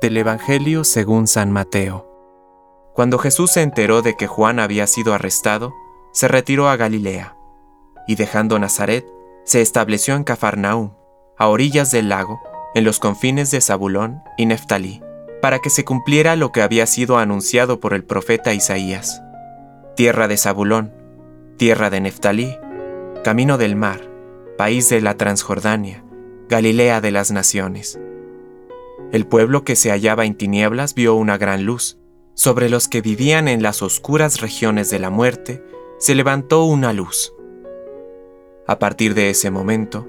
Del Evangelio según San Mateo. Cuando Jesús se enteró de que Juan había sido arrestado, se retiró a Galilea, y dejando Nazaret, se estableció en Cafarnaúm, a orillas del lago, en los confines de Zabulón y Neftalí, para que se cumpliera lo que había sido anunciado por el profeta Isaías. Tierra de Zabulón, tierra de Neftalí, camino del mar, país de la Transjordania, Galilea de las naciones. El pueblo que se hallaba en tinieblas vio una gran luz. Sobre los que vivían en las oscuras regiones de la muerte, se levantó una luz. A partir de ese momento,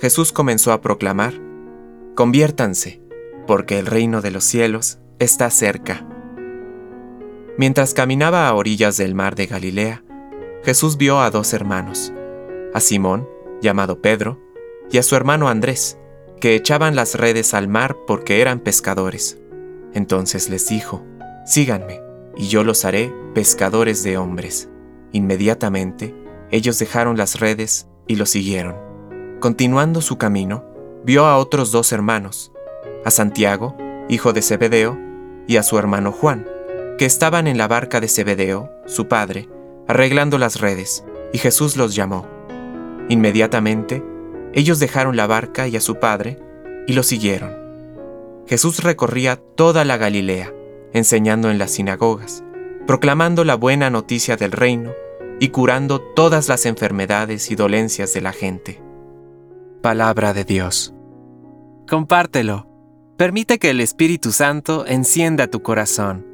Jesús comenzó a proclamar, Conviértanse, porque el reino de los cielos está cerca. Mientras caminaba a orillas del mar de Galilea, Jesús vio a dos hermanos, a Simón, llamado Pedro, y a su hermano Andrés, que echaban las redes al mar porque eran pescadores. Entonces les dijo, Síganme, y yo los haré pescadores de hombres. Inmediatamente, ellos dejaron las redes y lo siguieron. Continuando su camino, vio a otros dos hermanos, a Santiago, hijo de Zebedeo, y a su hermano Juan, que estaban en la barca de Zebedeo, su padre, arreglando las redes, y Jesús los llamó. Inmediatamente, ellos dejaron la barca y a su padre y lo siguieron. Jesús recorría toda la Galilea, enseñando en las sinagogas, proclamando la buena noticia del reino y curando todas las enfermedades y dolencias de la gente. Palabra de Dios. Compártelo. Permite que el Espíritu Santo encienda tu corazón.